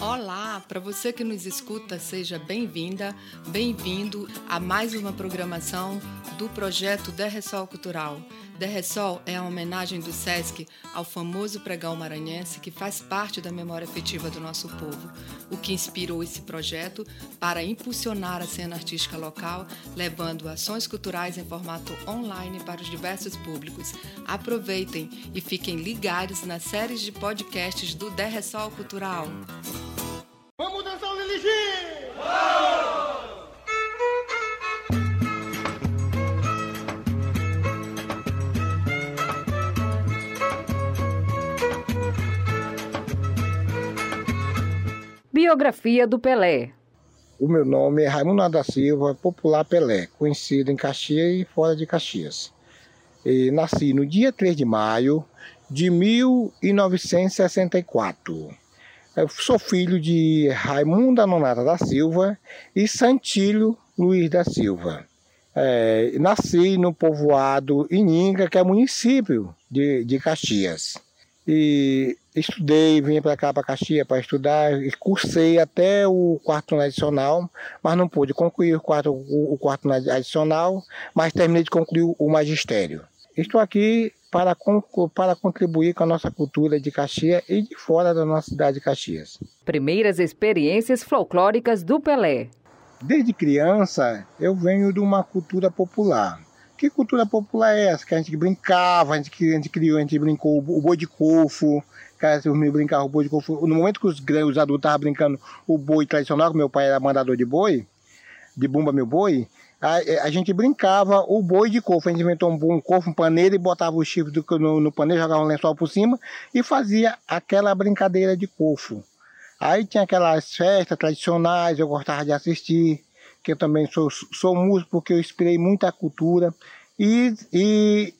Olá, para você que nos escuta, seja bem-vinda, bem-vindo a mais uma programação do projeto Derressol Cultural. Derressol é a homenagem do SESC ao famoso pregão maranhense que faz parte da memória afetiva do nosso povo, o que inspirou esse projeto para impulsionar a cena artística local, levando ações culturais em formato online para os diversos públicos. Aproveitem e fiquem ligados nas séries de podcasts do Derressol Cultural. Vamos dançar o Liligi! Vamos! Biografia do Pelé. O meu nome é Raimundo da Silva, popular Pelé, conhecido em Caxias e fora de Caxias. E nasci no dia 3 de maio de 1964. Eu sou filho de Raimundo Nonata da Silva e Santílio Luiz da Silva. É, nasci no povoado Ininga, que é município de, de Caxias. E estudei, vim para cá, para Caxias, para estudar, e cursei até o quarto adicional, mas não pude concluir o quarto, o, quarto adicional, mas terminei de concluir o magistério. Estou aqui para, para contribuir com a nossa cultura de Caxias e de fora da nossa cidade de Caxias. Primeiras experiências folclóricas do Pelé. Desde criança, eu venho de uma cultura popular. Que cultura popular é essa? Que a gente brincava, a gente, a gente criou, a gente brincou o boi de cofo, que os meus brincavam o boi de cofo. No momento que os, os adultos estavam brincando o boi tradicional, que meu pai era mandador de boi, de bumba meu boi, a, a, gente brincava o boi de cofo. A gente inventou um, um cofo, um paneiro e botava o chifre do, no, no paneiro, jogava um lençol por cima e fazia aquela brincadeira de cofo. Aí tinha aquelas festas tradicionais, eu gostava de assistir, que eu também sou, sou músico porque eu inspirei muita cultura. E, e,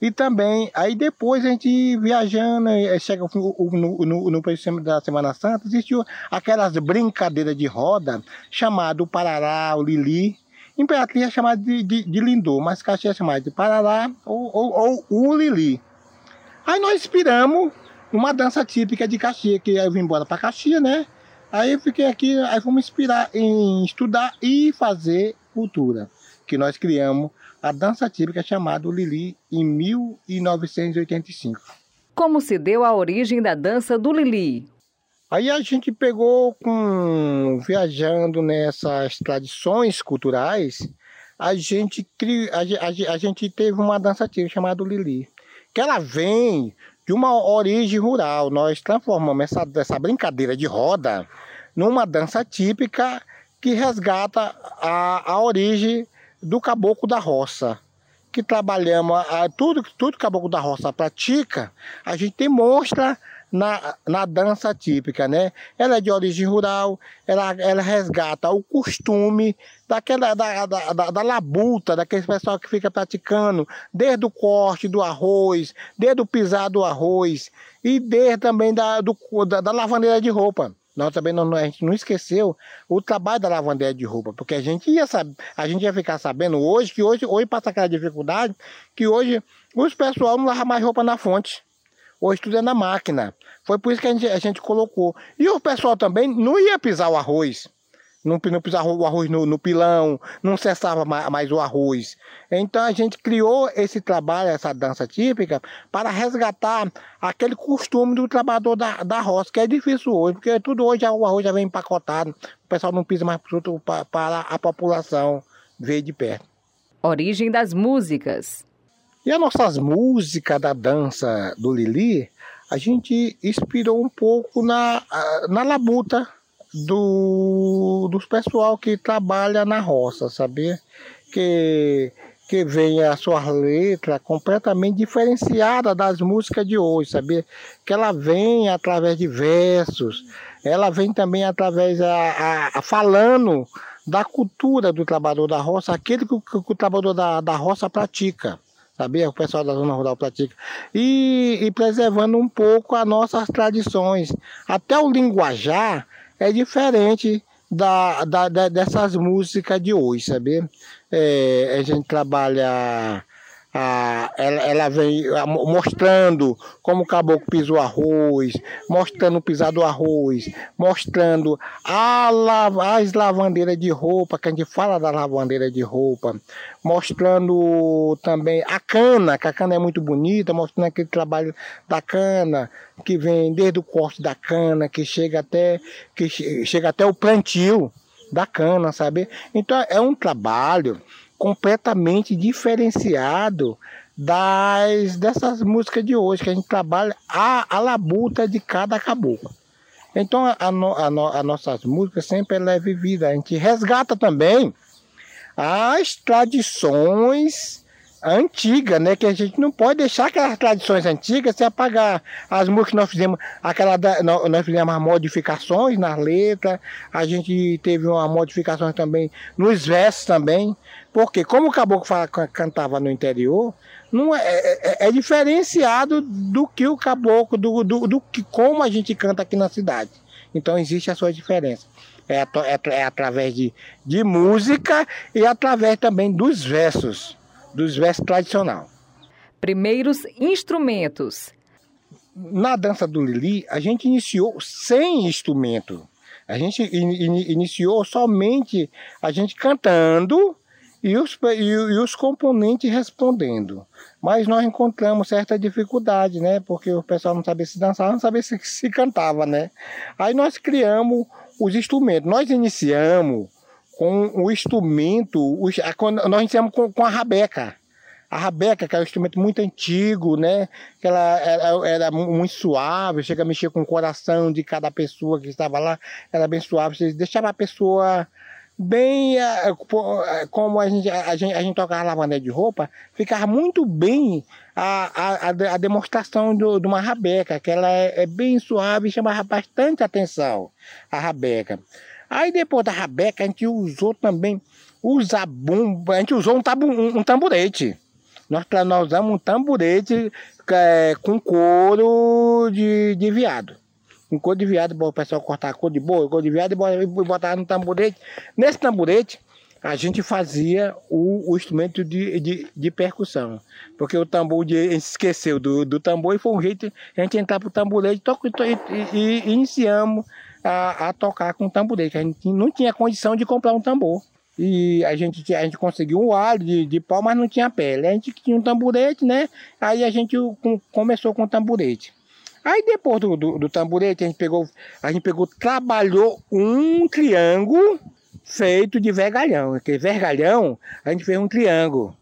e também, aí depois a gente viajando, chega no, no, no, no da Semana Santa, existiu aquelas brincadeiras de roda, chamado Parará, o Lili, Imperatriz é chamada de, de, de Lindô, mas Caxias é chamada de Parará ou, ou, ou o Lili. Aí nós inspiramos uma dança típica de Caxias, que eu vim embora para Caxias, né? Aí eu fiquei aqui, aí fomos inspirar em estudar e fazer cultura, que nós criamos a dança típica chamada Lili em 1985. Como se deu a origem da dança do Lili? Aí a gente pegou com viajando nessas tradições culturais, a gente cri, a, a, a, gente teve uma dança típica chamada Lili, que ela vem de uma origem rural. Nós transformamos essa, essa brincadeira de roda numa dança típica que resgata a, a origem do caboclo da roça. Que trabalhamos a, tudo tudo caboclo da roça pratica, a gente demonstra na, na dança típica, né? Ela é de origem rural, ela, ela resgata o costume daquela da, da, da, da labuta, daquele pessoal que fica praticando, desde o corte do arroz, desde o pisar do arroz e desde também da, do, da, da lavandeira de roupa. Nós também não, a gente não esqueceu o trabalho da lavanderia de roupa, porque a gente ia saber, a gente ia ficar sabendo hoje que hoje, hoje passa aquela dificuldade, que hoje os pessoal não lavam mais roupa na fonte. Hoje tudo é na máquina. Foi por isso que a gente, a gente colocou. E o pessoal também não ia pisar o arroz. Não, não pisava o arroz no, no pilão, não cessava mais, mais o arroz. Então a gente criou esse trabalho, essa dança típica, para resgatar aquele costume do trabalhador da, da roça, que é difícil hoje, porque tudo hoje o arroz já vem empacotado, o pessoal não pisa mais para, para a população ver de perto. Origem das músicas. E as nossas músicas da dança do Lili, a gente inspirou um pouco na, na labuta do, dos pessoal que trabalha na roça, sabia? Que, que vem a sua letra completamente diferenciada das músicas de hoje, sabia? Que ela vem através de versos, ela vem também através a, a, a falando da cultura do trabalhador da roça, aquele que, que, que o trabalhador da, da roça pratica sabia? O pessoal da zona rural pratica. E, e preservando um pouco as nossas tradições. Até o linguajar é diferente da, da, da dessas músicas de hoje, sabia? É, a gente trabalha a, ela, ela vem mostrando como o caboclo pisou arroz, mostrando o pisar do arroz, mostrando a, as lavandeiras de roupa, que a gente fala da lavandeira de roupa, mostrando também a cana, que a cana é muito bonita, mostrando aquele trabalho da cana, que vem desde o corte da cana, que chega até, que chega até o plantio da cana, sabe? Então é um trabalho completamente diferenciado das dessas músicas de hoje, que a gente trabalha a, a labuta de cada caboclo. Então a, a, a, a nossas músicas sempre é vivida. A gente resgata também as tradições antigas, né? Que a gente não pode deixar aquelas tradições antigas se apagar. As músicas nós fizemos, aquela da, nós fizemos as modificações nas letras, a gente teve uma modificação também nos versos também. Porque como o caboclo fala, cantava no interior, não é, é, é, é, diferenciado do que o caboclo, do, do, do, que como a gente canta aqui na cidade. Então existe a sua diferença. É, é, é através de, de música e através também dos versos, dos versos tradicionais. Primeiros instrumentos. Na dança do Lili, a gente iniciou sem instrumento. A gente in, in, iniciou somente a gente cantando e os, e, e os componentes respondendo. Mas nós encontramos certa dificuldade, né? Porque o pessoal não sabia se dançar, não sabia se, se cantava, né? Aí nós criamos os instrumentos. Nós iniciamos com o instrumento, os, nós iniciamos com, com a rabeca. A rabeca, que é um instrumento muito antigo, né? Que ela era, era, muito suave, chega a mexer com o coração de cada pessoa que estava lá, era bem suave. Deixava a pessoa bem eh, eh, como a gente, a gente, a gente tocava lavanda de roupa, ficava muito bem a, a, a demonstração do, de uma rabeca, que ela é, é, bem suave e chamava bastante atenção, a rabeca. Aí depois da rabeca a gente usou também o zabumba, a gente usou um, tabu, um, um tamborete. Nós, nós usamos um tamborete é, com couro de, de viado com cor de viado, o pessoal cortar cor de boi, cor de viado e botar no tamborete. Nesse tamborete, a gente fazia o, o instrumento de, de, de, percussão. Porque o tambor, de, a gente esqueceu do, do tambor e foi um jeito a gente entrar pro tamborete e, e, e iniciamos a, a, tocar com o tamborete. A gente não tinha condição de comprar um tambor. E a gente, a gente conseguiu um alho de, de pau, mas não tinha pele. A gente tinha um tamborete, né? Aí a gente começou com o tamborete. Aí depois do, do, do tamborete, a gente pegou, a gente pegou, trabalhou um triângulo feito de vergalhão. Aquele vergalhão, a gente fez um triângulo.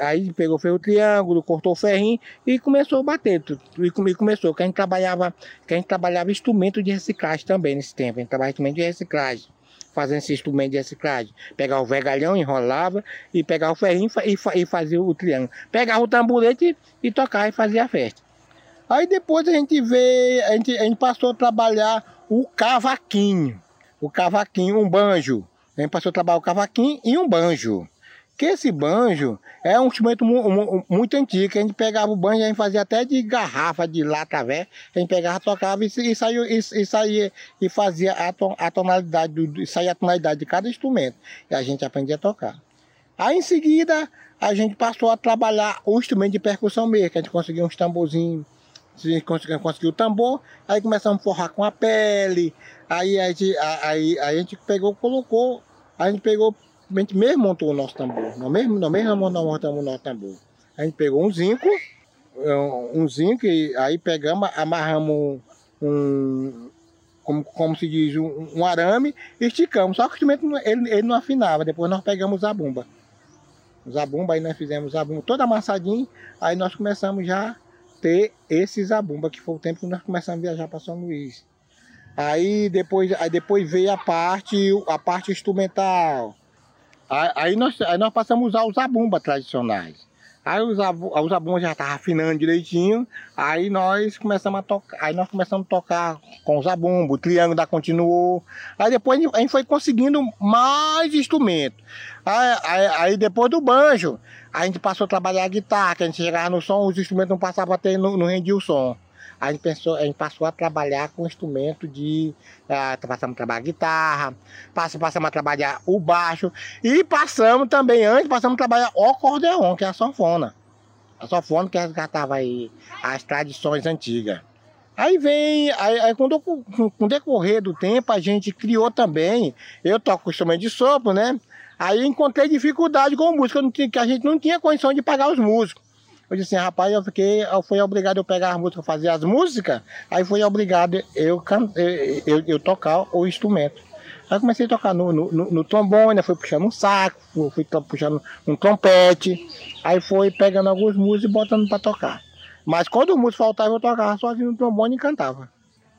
Aí pegou, fez o triângulo, cortou o ferrinho e começou a bater. E comigo começou, que a gente trabalhava, que a gente trabalhava instrumento de reciclagem também nesse tempo. A gente trabalhava instrumento de reciclagem. Fazendo esse instrumento de reciclagem. Pegar o vergalhão, enrolava e pegar o ferrinho e, fazia o triângulo. Pegava o tamborete e tocava e fazia a festa. Aí depois a gente vê, a gente, a gente passou a trabalhar o cavaquinho. O cavaquinho, um banjo. A gente passou a trabalhar o cavaquinho e um banjo. Que esse banjo é um instrumento muito antigo. A gente pegava o banjo, a gente fazia até de garrafa, de lata velha. A gente pegava, tocava e, e, saiu, e, e saía e fazia a, ton, a tonalidade, do, saía a tonalidade de cada instrumento. E a gente aprendia a tocar. Aí em seguida a gente passou a trabalhar o instrumento de percussão mesmo, que a gente conseguia uns tamborzinhos a gente conseguiu o tambor, aí começamos a forrar com a pele, aí a gente, a gente pegou, colocou, a gente pegou, a gente mesmo montou o nosso tambor, nós mesmo, nós mesmo montamos o nosso tambor. A gente pegou um zinco, um zinco, e aí pegamos, amarramos um, como, como se diz, um, um arame, esticamos. Só que o instrumento ele, ele não afinava, depois nós pegamos a bomba. Zabumba, aí nós fizemos zabumba todo amassadinho, aí nós começamos já ter esse zabumba, que foi o tempo que nós começamos a viajar para São Luís. Aí depois, aí depois veio a parte, a parte instrumental. Aí nós, aí nós passamos a usar os zabumba tradicionais. Aí os, os zabumbas já estavam afinando direitinho. Aí nós começamos a tocar. Aí nós começamos a tocar com o zabumba, o triângulo da continuou. Aí depois a gente foi conseguindo mais instrumentos. Aí, aí, aí depois do banjo, a gente passou a trabalhar a guitarra, que a gente chegava no som, os instrumentos não passavam a ter, não, não rendia o som. A gente, pensou, a gente passou a trabalhar com instrumento de. Uh, passamos a trabalhar guitarra, passamos, passamos a trabalhar o baixo e passamos também, antes, passamos a trabalhar o acordeon, que é a sanfona. A sofona que resgatava aí as tradições antigas. Aí vem, aí, aí com, o decorrer do tempo, a gente criou também, eu toco instrumento de sopro, né? Aí encontrei dificuldade com música, que a gente não tinha condição de pagar os músicos. Eu disse assim, rapaz, eu fiquei, eu fui obrigado a pegar as músicas, fazer as músicas, aí fui obrigado eu, eu, eu, eu tocar o instrumento. Aí comecei a tocar no, no, no, trombone, fui puxando um saco, fui puxando um trompete, aí foi pegando alguns músicos e botando para tocar. Mas quando o músico faltava, eu tocava sozinho no trombone e cantava.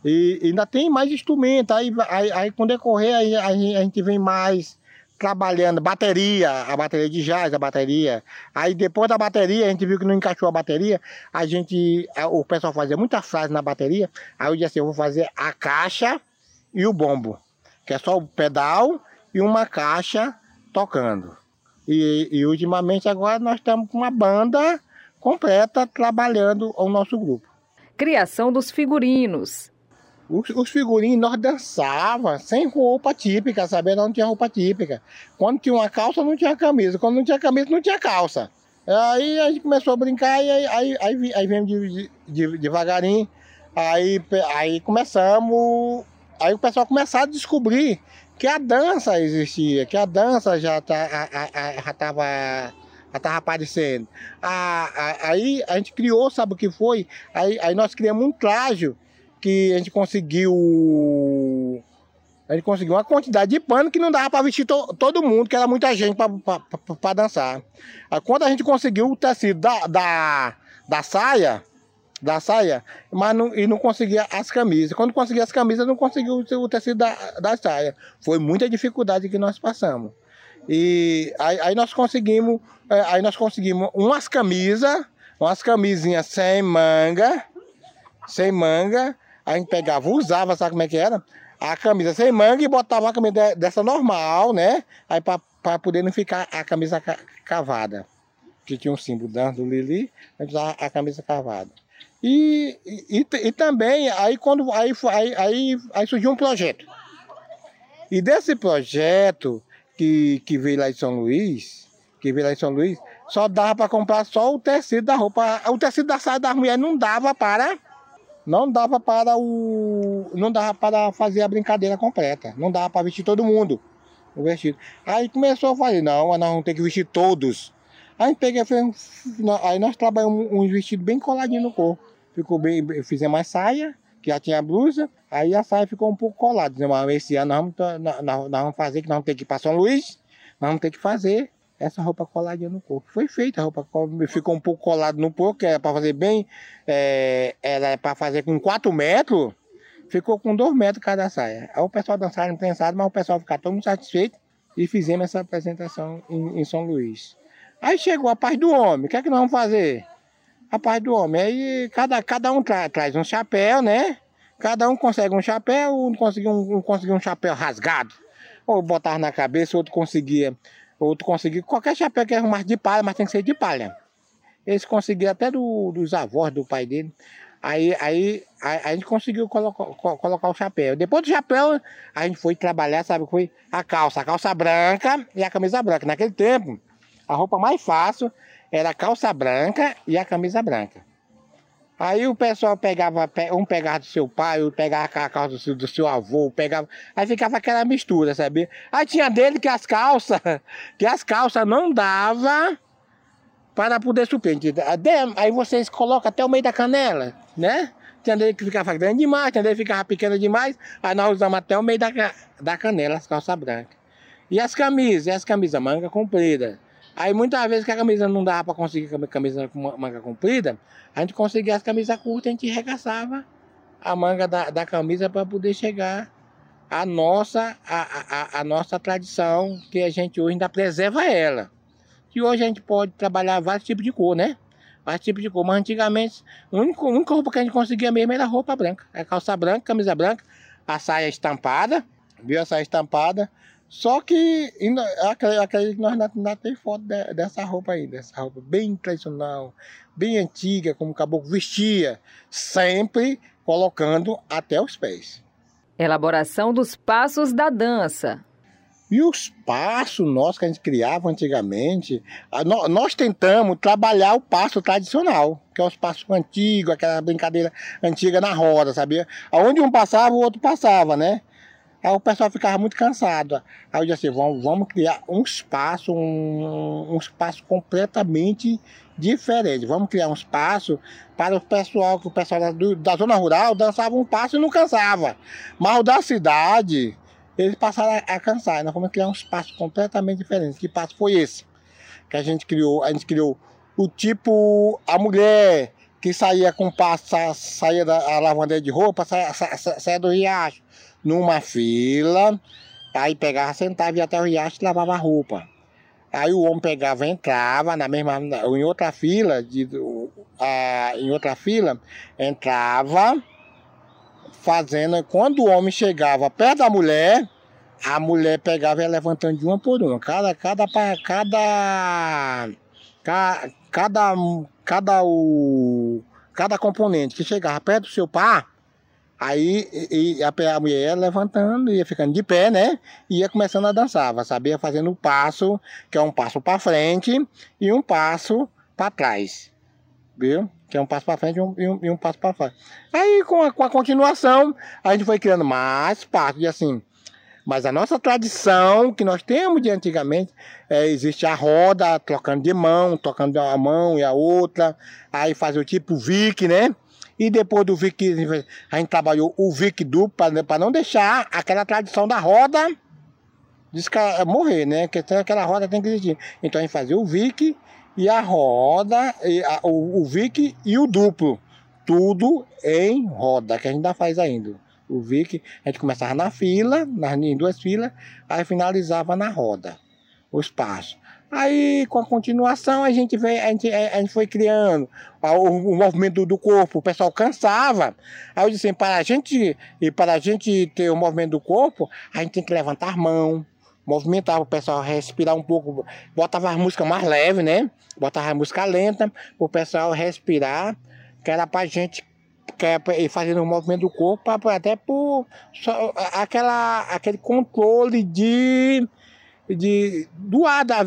E, ainda tem mais instrumentos, aí, aí, aí com decorrer aí, aí a gente vem mais trabalhando bateria, a bateria de jazz, a bateria. Aí depois da bateria, a gente viu que não encaixou a bateria, a gente, o pessoal fazia muita frase na bateria, aí eu disse assim, eu vou fazer a caixa e o bombo, que é só o pedal e uma caixa tocando. E, e ultimamente agora nós estamos com uma banda completa trabalhando o nosso grupo. Criação dos figurinos. Os, os figurinos nós dançava sem roupa típica, sabe? Não tinha roupa típica. Quando tinha uma calça, não tinha camisa. Quando não tinha camisa, não tinha calça. Aí a gente começou a brincar e aí, aí, aí, aí viemos de, de, devagarinho. Aí, aí começamos. Aí o pessoal começou a descobrir que a dança existia, que a dança já tá, já estava já estava aparecendo. aí a gente criou, sabe o que foi? Aí, aí nós criamos um traje que a gente conseguiu. A gente conseguiu uma quantidade de pano que não dava para vestir to, todo mundo, que era muita gente para dançar. Aí, quando a gente conseguiu o tecido da, da, da saia, da saia, mas não, e não conseguia as camisas. Quando conseguia as camisas, não conseguiu o tecido da, da saia. Foi muita dificuldade que nós passamos. E aí, aí nós conseguimos, é, aí nós conseguimos umas camisas, umas camisinhas sem manga, sem manga, a gente pegava, usava, sabe como é que era? A camisa sem manga e botava a camisa dessa normal, né? Aí para poder não ficar a camisa cavada. Que tinha um símbolo do Lili, a gente usava a camisa cavada. E, e, e, também, aí quando aí, aí, aí, surgiu um projeto. E desse projeto que, que veio lá em São Luís, que veio lá em São Luís, só dava para comprar só o tecido da roupa. O tecido da saia das mulheres não dava para não dava para o não dava para fazer a brincadeira completa, não dava para vestir todo mundo o vestido. Aí começou a fazer, não, nós vamos ter que vestir todos. Aí peguei, aí nós trabalhamos um vestido bem coladinho no corpo. Ficou bem, fizemos a saia, que já tinha blusa, aí a saia ficou um pouco colada. Mas esse ano nós vamos, nós, nós vamos fazer, que nós vamos ter que ir para São Luís, nós vamos ter que fazer essa roupa coladinha no corpo. Foi feita a roupa, ficou um pouco colado no corpo, que era para fazer bem, é, era para fazer com 4 metros, ficou com 2 metros cada saia. Aí o pessoal dançaram pensado, mas o pessoal ficou todo muito satisfeito e fizemos essa apresentação em, em, São Luís. Aí chegou a paz do homem, o que é que nós vamos fazer? A paz do homem, aí cada, cada um tra traz um chapéu, né? Cada um consegue um chapéu, um conseguiu um, um, um chapéu rasgado, ou botar na cabeça, outro conseguia Outro conseguiu qualquer chapéu que arrumasse de palha, mas tem que ser de palha. Eles conseguiram até do, dos avós do pai dele. Aí, aí a, a gente conseguiu colocar, colocar o chapéu. Depois do chapéu, a gente foi trabalhar, sabe? Foi a calça, a calça branca e a camisa branca. Naquele tempo, a roupa mais fácil era a calça branca e a camisa branca. Aí o pessoal pegava, um pegava do seu pai, outro pegava a calça do seu, avô, pegava. Aí ficava aquela mistura, sabe? Aí tinha dele que as calças, que as calças não dava para poder suprir. Aí vocês colocam até o meio da canela, né? Tinha dele que ficava grande demais, tinha dele que ficava pequena demais. Aí nós usamos até o meio da, da canela, as calças brancas. E as camisas, e as camisas manga comprida. Aí muitas vezes que a camisa não dava para conseguir camisa com manga comprida, a gente conseguia as camisas curtas, a gente regaçava a manga da, da camisa para poder chegar à nossa, a, nossa tradição, que a gente hoje ainda preserva ela. Que hoje a gente pode trabalhar vários tipos de cor, né? Vários tipos de cor. Mas antigamente, a única, a única roupa que a gente conseguia mesmo era roupa branca. Calça branca, camisa branca, a saia estampada, viu a saia estampada, só que acredito que nós ainda temos foto de, dessa roupa aí, dessa roupa bem tradicional, bem antiga, como o caboclo vestia, sempre colocando até os pés. Elaboração dos passos da dança. E os passos nossos que a gente criava antigamente, nós tentamos trabalhar o passo tradicional, que é os passos antigos, aquela brincadeira antiga na roda, sabia? Onde um passava, o outro passava, né? Aí o pessoal ficava muito cansado. Aí eu disse assim, vamos, vamos criar um espaço, um, um espaço completamente diferente. Vamos criar um espaço para o pessoal, que o pessoal da, da zona rural dançava um passo e não cansava. Mas o da cidade, eles passaram a, a cansar. Nós vamos criar um espaço completamente diferente. Que passo foi esse? Que a gente criou, a gente criou o tipo, a mulher que saía com passo, saía da lavanderia de roupa, saía, saía, do riacho numa fila, aí pegava, sentava e até o riacho e lavava a roupa. Aí o homem pegava, entrava na mesma, em outra fila, de, a, em outra fila, entrava fazendo. Quando o homem chegava perto da mulher, a mulher pegava e ia levantando de uma por uma. Cada, cada, cada, cada, cada, cada, o, cada componente que chegava perto do seu par, Aí e, a, mulher ia levantando, ia ficando de pé, né? E ia começando a dançar. Sabia fazendo o passo, que é um passo para frente e um passo para trás. Viu? Que é um passo para frente e um, e um, e um passo para trás. Aí com a, com a continuação, a gente foi criando mais passos. E assim, mas a nossa tradição que nós temos de antigamente, é, existe a roda, trocando de mão, tocando a mão e a outra, aí fazer o tipo Vic, né? E depois do VIC, a gente trabalhou o VIC duplo para não deixar aquela tradição da roda morrer, né? Que aquela roda tem que existir. Então a gente fazia o VIC e a roda, e a, o, o VIC e o duplo. Tudo em roda, que a gente ainda faz ainda. O VIC, a gente começava na fila, nas, em duas filas, aí finalizava na roda, o espaço. Aí, com a continuação, a gente, veio, a gente, a gente foi criando o, o movimento do corpo, o pessoal cansava. Aí eu disse assim, para a gente, e para a gente ter o movimento do corpo, a gente tem que levantar a mão, movimentar o pessoal respirar um pouco, botava a música mais leve, né? Botava a música lenta, o pessoal respirar, que era para a gente ir fazendo o movimento do corpo, até por só, aquela, aquele controle de de doar da,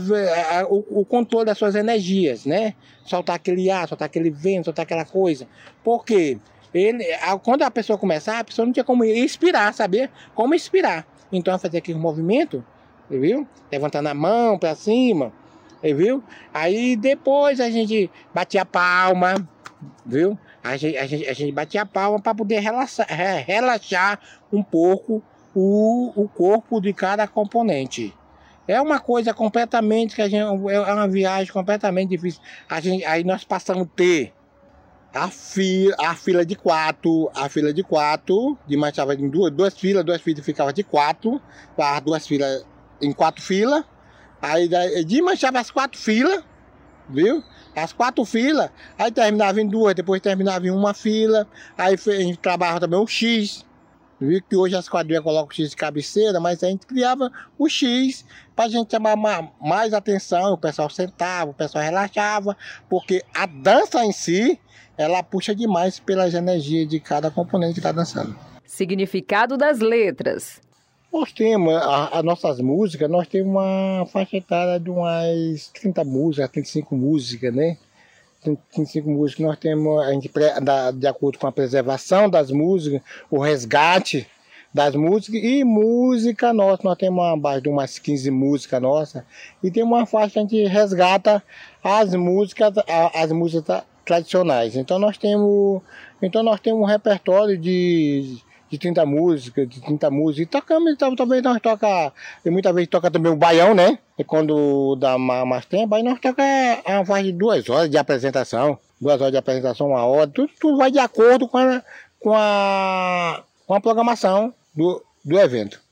o, o, controle das suas energias, né? Soltar aquele ar, soltar aquele vento, soltar aquela coisa. Porque ele, quando a pessoa começar, a pessoa não tinha como inspirar, saber como inspirar. Então, fazer aquele movimento, viu? Levantando a mão para cima, viu? Aí depois a gente batia a palma, viu? A gente, a gente, a gente batia a palma para poder relaxar, relaxar um pouco o, o corpo de cada componente. É uma coisa completamente que a gente é uma viagem completamente difícil. A gente, aí nós passamos a ter a fila, a fila de quatro, a fila de quatro, de marchava em duas, duas filas, duas filas ficava de quatro, as duas filas em quatro filas. Aí de marchava as quatro filas, viu? As quatro filas, aí terminava em duas, depois terminava em uma fila, aí a gente trabalhava também o X, Viu que hoje as quadrilhas colocam o X de cabeceira, mas a gente criava o X para a gente chamar mais atenção, o pessoal sentava, o pessoal relaxava, porque a dança em si, ela puxa demais pelas energias de cada componente que está dançando. Significado das letras. Nós temos, as nossas músicas, nós temos uma faixa etária de umas 30 músicas, 35 músicas, né? 35 músicas nós temos, a gente, de acordo com a preservação das músicas, o resgate das músicas e música nossa. Nós temos uma base de umas 15 músicas nossas e tem uma faixa que a gente resgata as músicas, as músicas tradicionais. Então nós temos, então nós temos um repertório de de 30 músicas, de 30 músicas. E tocamos, então, talvez nós toca, e muitas vezes toca também o baião, né? E quando dá mais tempo, aí nós toca a faz de duas horas de apresentação, duas horas de apresentação, uma hora, tudo, tudo vai de acordo com a, com a, com a programação do, do evento.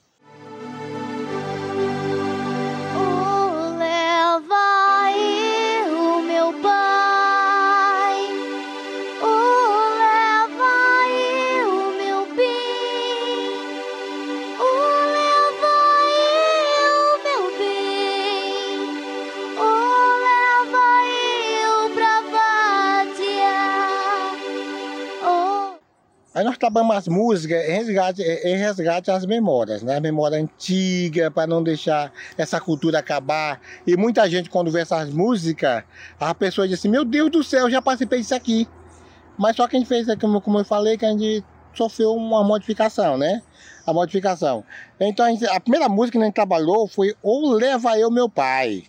Trabalhamos as músicas em resgate, em resgate às memórias, né? Memória antiga, para não deixar essa cultura acabar. E muita gente, quando vê essas músicas, a pessoa diz assim: Meu Deus do céu, já participei disso aqui. Mas só que a gente fez, como eu falei, que a gente sofreu uma modificação, né? A modificação. Então a, gente, a primeira música que a gente trabalhou foi Ou Leva Eu Meu Pai.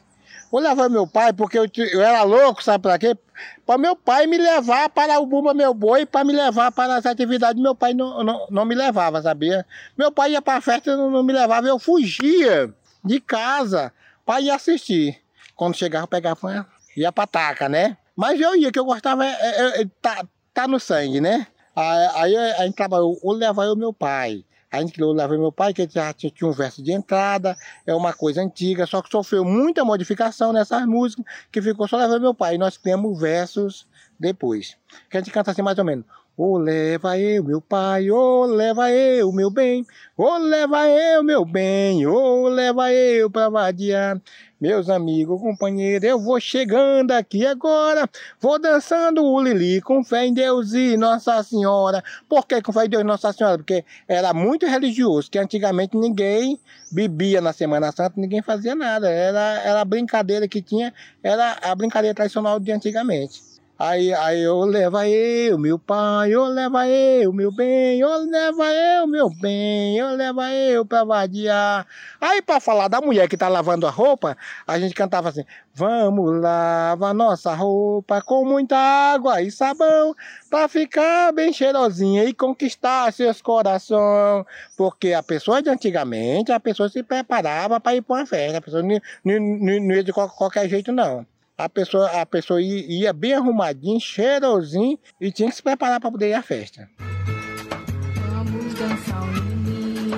Ou Leva Eu Meu Pai, porque eu, eu era louco, sabe para quê? Para meu pai me levar para o Bumba Meu Boi, para me levar para as atividades, meu pai não, não, não me levava, sabia? Meu pai ia para a festa não, não me levava, eu fugia de casa para ir assistir. Quando chegava, pegava, ia para taca, né? Mas eu ia, que eu gostava, é, é, é, tá, tá no sangue, né? Aí a gente trabalhou, ou levar eu meu pai. A gente criou Leva Meu Pai, que já tinha um verso de entrada, é uma coisa antiga, só que sofreu muita modificação nessas músicas, que ficou só Leva Meu Pai. E nós criamos versos depois. Que a gente canta assim mais ou menos. Ô oh, leva eu, meu pai, ô oh, leva eu, meu bem, ô oh, leva eu, meu bem, ô leva eu pra vadiar. Meus amigos, companheiros, eu vou chegando aqui agora, vou dançando o Lili com fé em Deus e Nossa Senhora. Por que com fé em Deus e Nossa Senhora? Porque era muito religioso, que antigamente ninguém bebia na Semana Santa, ninguém fazia nada. Era, era a brincadeira que tinha, era a brincadeira tradicional de antigamente. Aí, aí eu leva eu, meu pai, eu leva eu, meu bem, eu leva eu, meu bem, eu leva eu pra vadiar. Aí para falar da mulher que tá lavando a roupa, a gente cantava assim: Vamos lavar nossa roupa com muita água e sabão, para ficar bem cheirosinha e conquistar seus corações. Porque a pessoa de antigamente, a pessoa se preparava para ir para uma festa, a pessoa não ia de qualquer jeito não a pessoa, a pessoa ia bem arrumadinho, cheirosinho e tinha que se preparar para poder ir à festa. Vamos dançar Lini,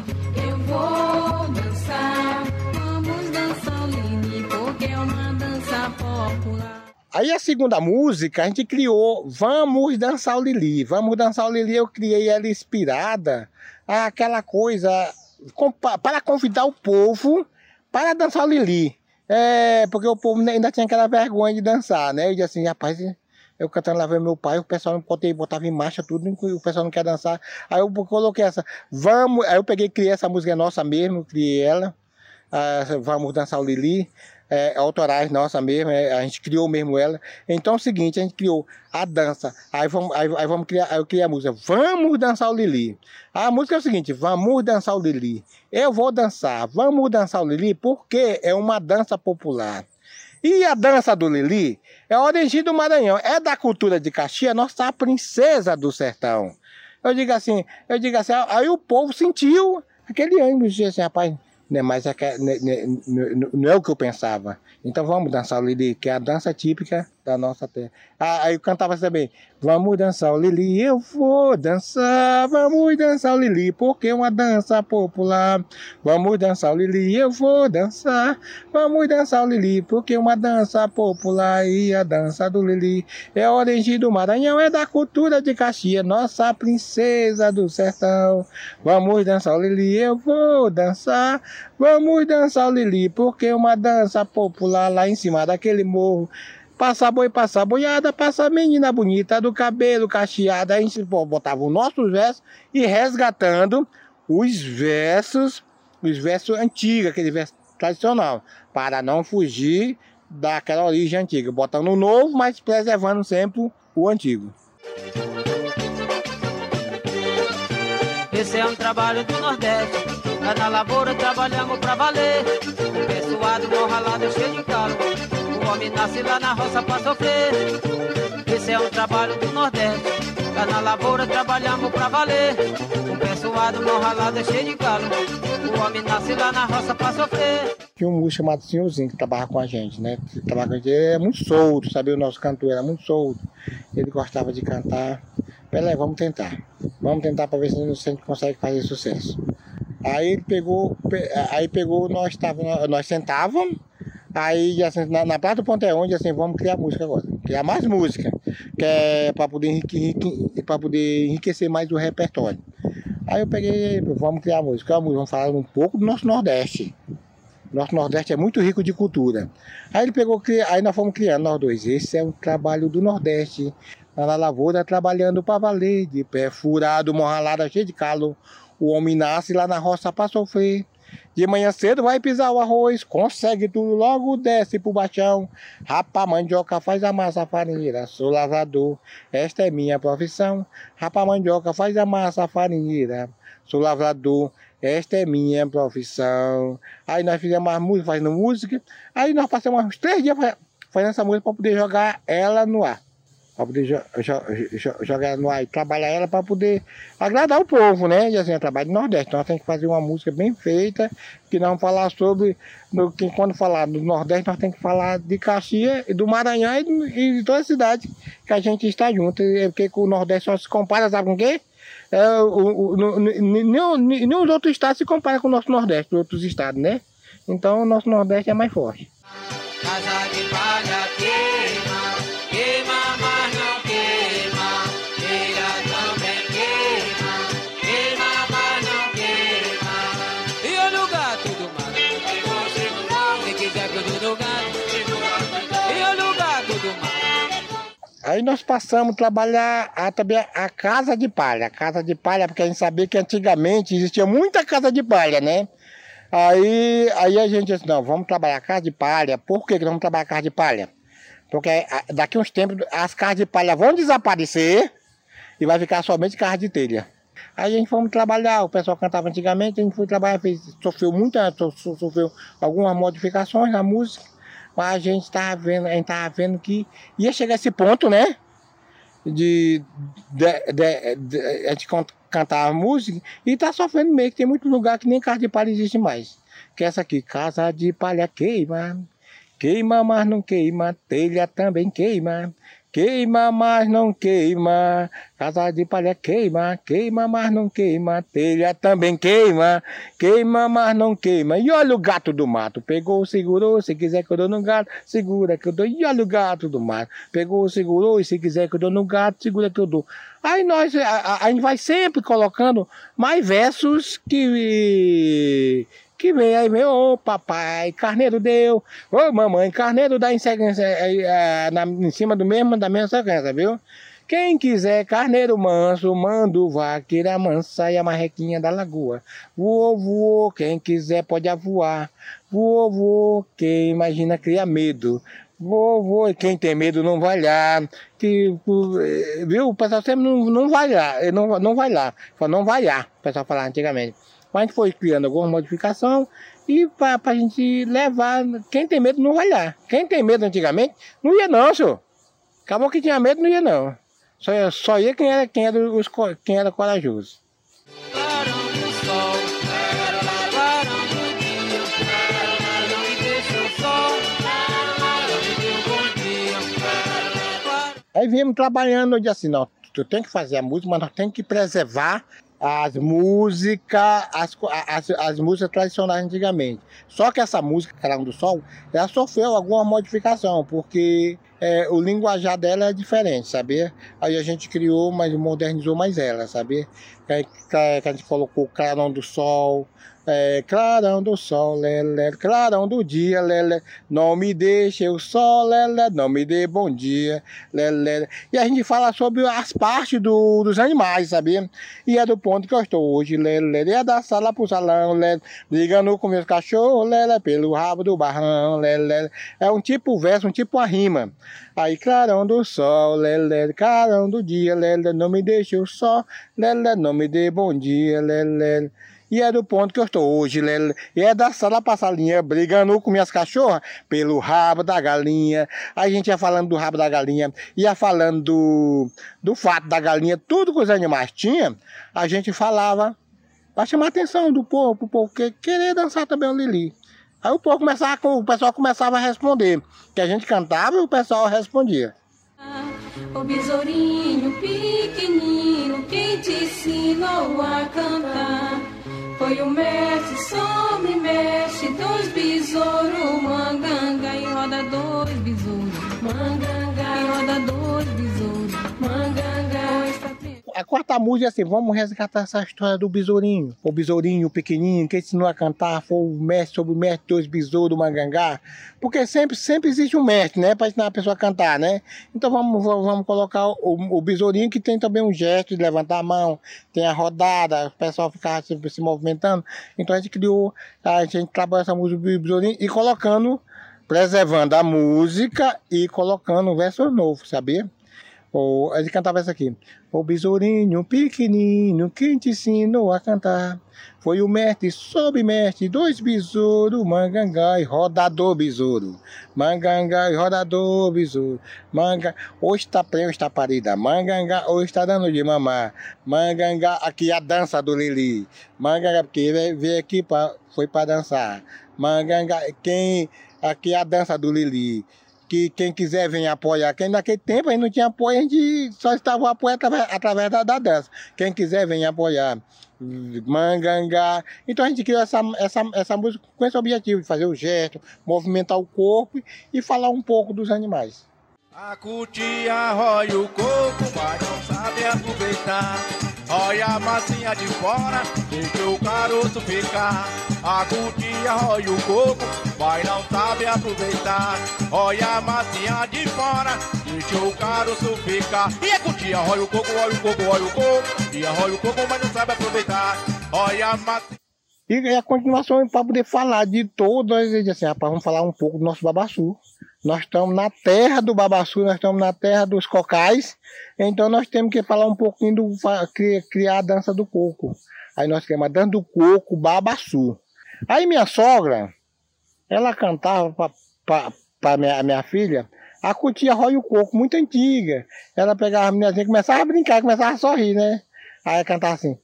eu vou dançar. Vamos dançar Lini, porque é uma dança popular. Aí a segunda música a gente criou Vamos Dançar o Lili. Vamos Dançar o Lili, eu criei ela inspirada aquela coisa para convidar o povo para dançar o Lili. É, porque o povo ainda tinha aquela vergonha de dançar, né? Eu disse assim, rapaz, eu cantando lá ver meu pai, o pessoal não botava em marcha tudo, o pessoal não quer dançar. Aí eu coloquei essa, vamos, aí eu peguei criei essa música nossa mesmo, criei ela, ah, vamos dançar o Lili é, autorais nossa mesmo, é, a gente criou mesmo ela. Então é o seguinte, a gente criou a dança, aí vamos, aí, aí vamos criar, aí eu criei a música, vamos dançar o Lili. A música é o seguinte, vamos dançar o Lili. Eu vou dançar, vamos dançar o Lili, porque é uma dança popular. E a dança do Lili é origem do Maranhão, é da cultura de Caxias, nossa princesa do sertão. Eu digo assim, eu digo assim, aí o povo sentiu aquele ânimo, disse assim, rapaz, né, mas é, né, né, não é o que eu pensava. Então vamos dançar o Lili, que é a dança típica da nossa terra. Ah, aí eu cantava assim também, vamos dançar o Lili, eu vou dançar, vamos dançar o Lili, porque é uma dança popular. Vamos dançar o Lili, eu vou dançar, vamos dançar o Lili, porque é uma dança popular. E a dança do Lili é origem do Maranhão, é da cultura de Caxias, nossa princesa do sertão. Vamos dançar o Lili, eu vou dançar, vamos dançar o Lili, porque é uma dança popular lá em cima daquele morro. Passa boi, passa boiada, passa menina bonita do cabelo cacheado. A gente botava os nossos versos e resgatando os versos, os versos antigos, aquele verso tradicional, para não fugir daquela origem antiga, botando o novo, mas preservando sempre o antigo. Esse é um trabalho do Nordeste, lá na lavoura trabalhamos pra valer. O pessoado mal ralado, cheio de calo o homem nasce lá na roça pra sofrer. Esse é um trabalho do Nordeste. Lá na lavoura trabalhamos pra valer. O pessoado mão ralado é cheio de galo. O homem nasce lá na roça pra sofrer. Tinha um músico chamado Senhorzinho que trabalha com a gente, né? Que trabalha com a gente. Ele é muito solto, sabe? O nosso cantor era muito solto. Ele gostava de cantar. Peraí, vamos tentar. Vamos tentar para ver se a gente consegue fazer sucesso. Aí ele pegou, aí pegou, nós, tava, nós sentávamos Aí, assim, na, na Praça do onde, assim, vamos criar música agora. Criar mais música, que é para poder, enrique, poder enriquecer mais o repertório. Aí eu peguei, vamos criar música, vamos falar um pouco do nosso Nordeste. Nosso Nordeste é muito rico de cultura. Aí ele pegou, aí nós fomos criando nós dois. Esse é o trabalho do Nordeste. lá na lavoura trabalhando para valer, de pé furado, morralada cheia de calo. O homem nasce lá na roça para sofrer. De manhã cedo vai pisar o arroz, consegue tudo, logo desce pro baixão. Rapa mandioca, faz a massa farinheira, sou lavrador, esta é minha profissão. Rapa mandioca, faz a massa farinheira, sou lavrador, esta é minha profissão. Aí nós fizemos música, fazendo música, aí nós passamos uns três dias fazendo essa música para poder jogar ela no ar para poder jo jo jogar no ar e trabalhar ela para poder agradar o povo, né? E assim, é trabalho do Nordeste. Nós temos que fazer uma música bem feita, que não falar sobre. No, que quando falar do Nordeste, nós temos que falar de Caxias, do Maranhão e, de toda a cidade que a gente está junto. Porque o Nordeste só se compara, sabe com quem? É, o, o, nenhum, nenhum outro estado se compara com o nosso Nordeste, outros estados, né? Então o nosso Nordeste é mais forte. Casa de palha Aí nós passamos a trabalhar a, também a casa de palha. A casa de palha, porque a gente sabia que antigamente existia muita casa de palha, né? Aí, aí a gente disse, não, vamos trabalhar casa de palha. Por que, que vamos trabalhar casa de palha? Porque daqui a uns tempos as casas de palha vão desaparecer e vai ficar somente casa de telha. Aí a gente fomos trabalhar, o pessoal cantava antigamente, a gente foi trabalhar, fez, sofreu muita, sofreu algumas modificações na música. Mas a gente estava vendo, a gente tava vendo que ia chegar esse ponto, né? De, de, de, de a gente cantar música e tá sofrendo meio que tem muito lugar que nem casa de palha existe mais. Que é essa aqui, casa de palha queima, queima, mas não queima, telha também queima. Queima, mas não queima. Casa de palha queima, queima, mas não queima. Telha também queima, queima, mas não queima. E olha o gato do mato. Pegou, segurou. Se quiser que eu dou no gato, segura que eu dou. E olha o gato do mato. Pegou, segurou. E se quiser que eu dou no gato, segura que eu dou. Aí nós, a, a, a gente vai sempre colocando mais versos que que vem aí, meu, ô papai, carneiro deu, ô mamãe, carneiro dá em, sequência, é, é, na, em cima do mesmo, da mesma sequência, viu? Quem quiser carneiro manso, mando vaqueira mansa e a marrequinha da lagoa. Voou, voou, quem quiser pode voar. Voou, voou, quem imagina cria medo. Voou, voou, quem tem medo não vai lá. Que, viu? O pessoal sempre não, não vai lá, não, não vai lá. Não vai lá, o pessoal falava antigamente. Mas a gente foi criando alguma modificação e para a gente levar. Quem tem medo não vai lá. Quem tem medo antigamente não ia não, senhor. Acabou que tinha medo, não ia não. Só, só ia quem era, quem era, os, quem era corajoso. Aí viemos trabalhando, eu disse assim, não, tu tem que fazer a música, mas nós temos que preservar as músicas, as, as, as, músicas tradicionais antigamente. Só que essa música, Carão do Sol, ela sofreu alguma modificação, porque é, o linguajar dela é diferente, sabe? Aí a gente criou, mas modernizou mais ela, sabe? Que, que, que a gente colocou Carão do Sol, é, clarão do sol, lelé, clarão do dia, lelé, não me deixe o sol, lelé, não me dê bom dia, lelé. E a gente fala sobre as partes do, dos animais, sabia? E é do ponto que eu estou hoje, lelé, é da sala pro salão, lelé, brigando com meus cachorros, lelé, pelo rabo do barrão, lelé. É um tipo verso, um tipo a rima. Aí, clarão do sol, lelé, clarão do dia, lelé, não me deixe o sol, lelé, não me dê bom dia, lelé. E é do ponto que eu estou hoje? E é da sala pra brigando com minhas cachorras pelo rabo da galinha. A gente ia falando do rabo da galinha, ia falando do, do fato da galinha, tudo que os animais tinham, a gente falava para chamar a atenção do povo, pro povo que querer dançar também o Lili. Aí o povo começava, o pessoal começava a responder. Que a gente cantava e o pessoal respondia. O besourinho pequenino, quem te ensinou a cantar? Foi o mestre, some, mexe, dois besouros, manganga e roda dois besouros, manganga a quarta música é assim, vamos resgatar essa história do besourinho. O besourinho pequenininho que ensinou a cantar, foi o mestre sobre o mestre dos besouros do Mangangá. Porque sempre, sempre existe um mestre, né? Para ensinar a pessoa a cantar, né? Então vamos, vamos colocar o, o besourinho que tem também um gesto de levantar a mão, tem a rodada, o pessoal ficar se, se movimentando. Então a gente criou, a gente trabalhou essa música do besourinho e colocando, preservando a música e colocando um verso novo, sabia? Ou, gente cantava essa aqui. O besourinho pequenino que te ensinou a cantar. Foi o mestre, sob-mestre, dois besouros, mangangá e rodador besouro. Mangangá e rodador besouro. Manga, hoje está prêmio, está parida. Mangangá, hoje está dando de mamar. Mangangá, aqui a dança do Lili. Mangangá, porque veio aqui, pra, foi para dançar. Mangangá, quem, aqui a dança do Lili que quem quiser vir apoiar, quem naquele tempo a gente não tinha apoio, a gente só estava apoio através, através da, da dança. Quem quiser vir apoiar, mangangá. Então a gente criou essa, essa, essa música com esse objetivo de fazer o gesto, movimentar o corpo e falar um pouco dos animais. A cutia rói o coco, mas não sabe aproveitar. Rói a massinha de fora, deixa o caroço ficar. A cutia rói o coco, mas não sabe aproveitar. Rói a massinha de fora, deixa o caroço ficar. E a cutia rói o coco, rói o coco, rói o coco. E a rói o coco, mas não sabe aproveitar. Rói a massinha. E a continuação para poder falar de todas, assim, rapaz, vamos falar um pouco do nosso babaçu. Nós estamos na terra do babaçu, nós estamos na terra dos cocais, então nós temos que falar um pouquinho do criar a dança do coco. Aí nós queremos a dança do coco babaçu. Aí minha sogra, ela cantava para minha, minha filha a cutia Rói o Coco, muito antiga. Ela pegava a meninazinha começava a brincar, começava a sorrir, né? Aí cantava assim.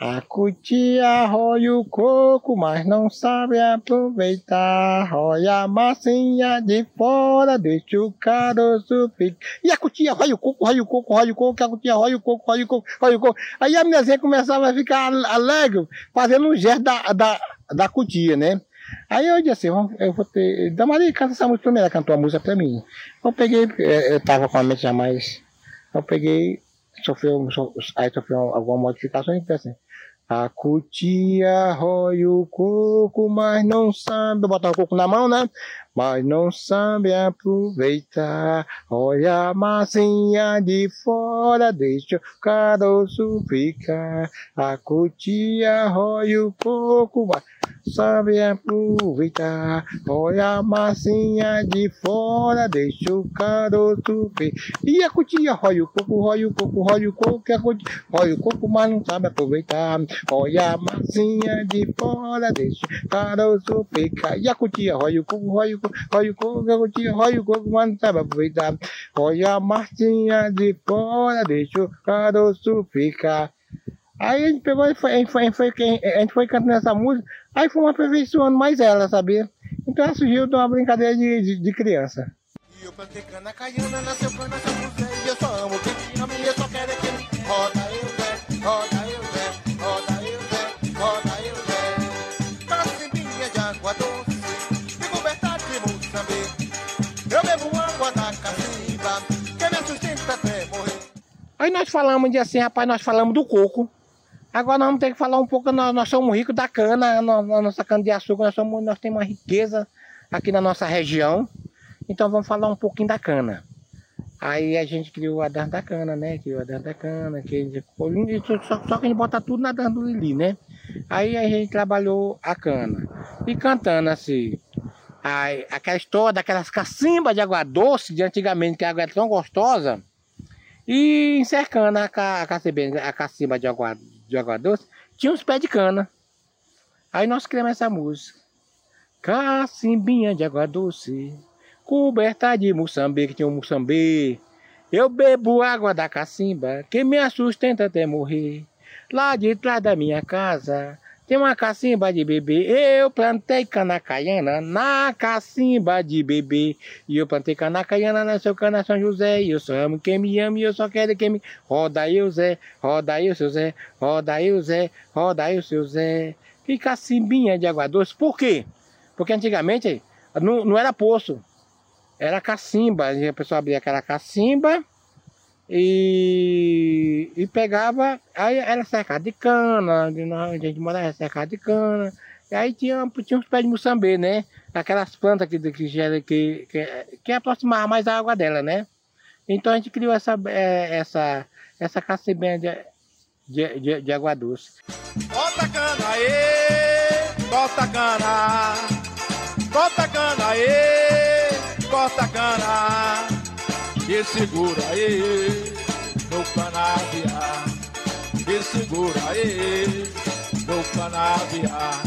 A cutia rói o coco, mas não sabe aproveitar. Rói a massinha de fora, deixa o caroço ficar. E a cutia rói o coco, rói o coco, rói o coco, a cutia rói o coco, rói o coco, rói o coco. Aí a meninazinha começava a ficar alegre, fazendo um gesto da, da, da cutia, né? Aí eu disse assim, eu vou ter. Damaria canta essa música primeiro, ela cantou a música pra mim. Eu peguei, eu tava com a mente já mais. Eu peguei, sofreu, aí sofreu alguma modificação e pensei assim. A cutia rói o coco, mas não sabe. Botar o coco na mão, né? Mas não sabe aproveitar. Olha a massinha de fora, deixa o caroço ficar. A cutia rói o coco, mas sabe aproveitar. Olha a massinha de fora, deixa o caroço ver. E a cutia rói o coco, rói o coco, rói o coco, que a cutia rói o coco, mas não sabe aproveitar. Olha a massinha de fora, deixa o caroço ficar. E a cutia rói o coco, rói o coco, rói o coco, a cutia rói o coco, mas não sabe aproveitar. Olha a massinha de fora, deixa o caroço ficar. Aí a gente pegou e foi, a, gente foi, a, gente foi, a gente foi cantando essa música, aí fomos aperfeiçoando mais ela, sabia? Então ela surgiu de uma brincadeira de, de, de criança. E eu plantei cana caiana, nasceu cana, essa música e eu só amo quem te ama e eu só quero é que ele roda eu Zé, roda eu Zé, roda eu Zé, roda eu Zé. Cacimbinha de água doce, e coberta de Moçambique. Eu bebo água da cacimba, que me sustenta até morrer. Aí nós falamos de assim, rapaz, nós falamos do coco. Agora nós vamos ter que falar um pouco, nós, nós somos ricos da cana, na, na nossa cana de açúcar, nós, somos, nós temos uma riqueza aqui na nossa região. Então vamos falar um pouquinho da cana. Aí a gente criou a dança da cana, né? Criou a dança da cana, que a gente, só, só que a gente bota tudo na dança do Lili, né? Aí a gente trabalhou a cana. E cantando assim, aí, aquela história daquelas cacimbas de água doce de antigamente, que a água era tão gostosa. E encercando a, a, a cacimba de água, de água doce, tinha uns pés de cana. Aí nós criamos essa música. Cacimbinha de água doce, coberta de Moçambique, tinha um Moçambique. Eu bebo água da cacimba, que me sustenta até morrer. Lá de trás da minha casa, tem uma cacimba de bebê. Eu plantei cana caiana na cacimba de bebê. E eu plantei cana caiana na seu cana São José. E eu só amo quem me ama e eu só quero quem me. Roda eu, Zé, roda eu, seu Zé, roda eu, Zé, roda eu, seu Zé. Que cacimbinha de água doce. Por quê? Porque antigamente não, não era poço. Era cacimba. A pessoa abria aquela cacimba E, e pegava, aí era cercado de cana, nós- a gente morava cercado de cana. E aí tinha, tinha uns pés de muçambê, né? Aquelas plantas que, que, que, que, que mais a água dela, né? Então a gente criou essa, eh, essa, essa cacimbinha de, de, de, de água doce. Corta a cana aí, corta a cana. Corta a cana aí, corta a cana. E segura aí no canaviar. E segura aí no canaviar.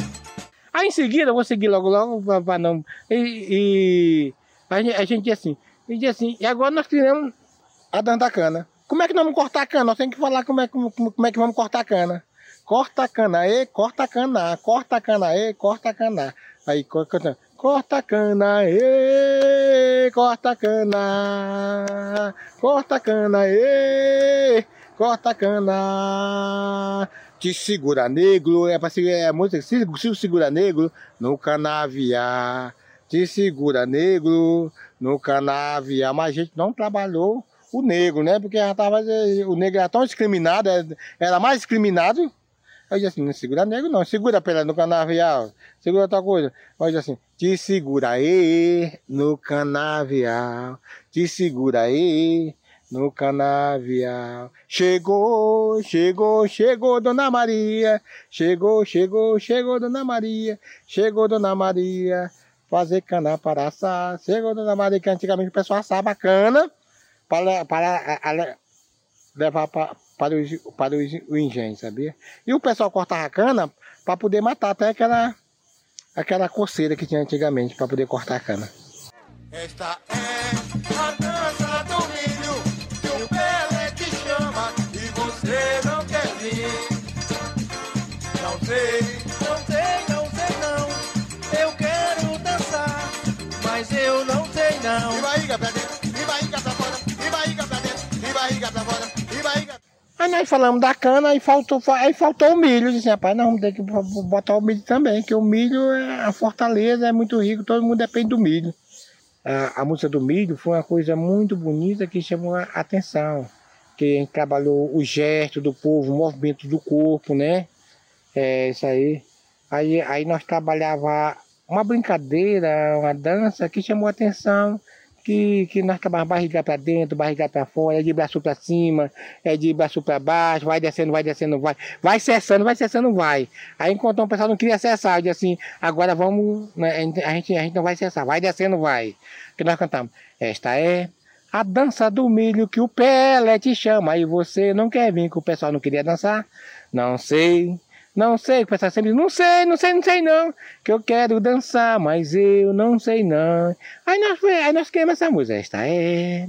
Aí em seguida, eu vou seguir logo, logo, pra não. E, e a, gente, a gente assim, e diz assim, e agora nós criamos a dança da cana. Como é que nós vamos cortar a cana? Nós temos que falar como é, como, como é que vamos cortar a cana. Corta a cana aí, corta a cana, corta a cana aí, corta a cana. Aí corta, corta a cana aí, corta a cana, corta a cana aí, corta a cana. Te segura negro, é pra seguir é música, se, se segura negro no canaviar. Te segura negro no canaviar. Mas a gente não trabalhou o negro, né? Porque já tava, o negro era tão discriminado, era mais discriminado. Aí assim, não segura negro não, segura pela no canavial, segura outra coisa. Aí assim, te segura aí no canavial, te segura aí no canavial. Chegou, chegou, chegou Dona Maria, chegou, chegou, chegou Dona Maria, chegou Dona Maria, fazer cana para assar. Chegou Dona Maria, que antigamente o pessoal assava cana para, para a- a- levar para, para, os, para os, o engenho, sabia? E o pessoal cortava a cana para poder matar até aquela, aquela coceira que tinha antigamente para poder cortar a cana. Esta é a dança do milho que o Pelé te chama e você não quer vir. Não sei, não sei, não sei não. Eu quero dançar, mas eu não sei não. E barriga pra dentro, e barriga pra fora, e barriga pra dentro, e barriga pra fora. Aí falamos da cana, aí faltou, aí faltou o milho. Eu Disse, rapaz, nós vamos ter que botar o milho também, que o milho é a fortaleza, é muito rico, todo mundo depende do milho. A, a música do milho foi uma coisa muito bonita que chamou a atenção. Que a gente trabalhou o gesto do povo, o movimento do corpo, né? É isso aí. Aí, aí nós trabalhava uma brincadeira, uma dança que chamou a atenção. Que, que nós trabalhamos barriga para dentro, barriga para fora, é de braço para cima, é de braço para baixo, vai descendo, vai descendo, vai, vai cessando, vai cessando, vai. Aí enquanto o pessoal não queria cessar, disse assim, agora vamos, né, a gente a gente não vai cessar, vai descendo, vai. Que nós cantamos, esta é a dança do milho que o Pelé te chama, e você não quer vir, que o pessoal não queria dançar, não sei, não sei, pessoal sempre não sei, não sei, não sei não, que eu quero dançar, mas eu não sei não. Aí nós, aí nós queimamos essa música, esta é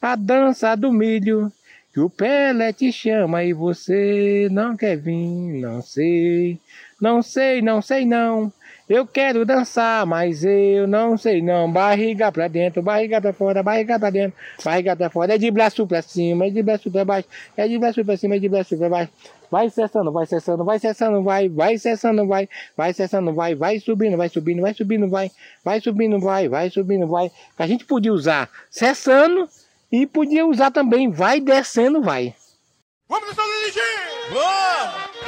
a dança do milho que o Pelé te chama e você não quer vir, não sei, não sei, não sei não. Eu quero dançar, mas eu não sei não. Barriga pra dentro, barriga pra fora, barriga pra dentro, barriga pra fora. É de braço pra cima, é de braço pra baixo, é de braço pra cima, é de braço pra baixo. Vai cessando, vai cessando, vai cessando, vai, vai cessando, vai, vai cessando, vai, vai subindo, vai subindo, vai subindo, vai, vai subindo, vai, vai subindo, vai. A gente podia usar cessando e podia usar também vai descendo, vai. Vamos dançar o Lili!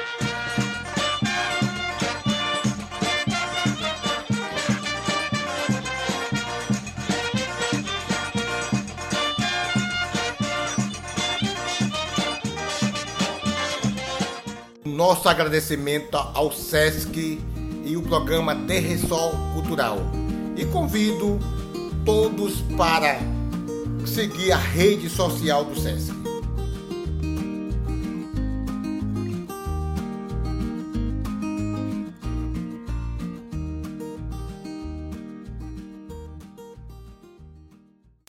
Nosso agradecimento ao SESC e o programa Terresol Cultural. E convido todos para seguir a rede social do SESC.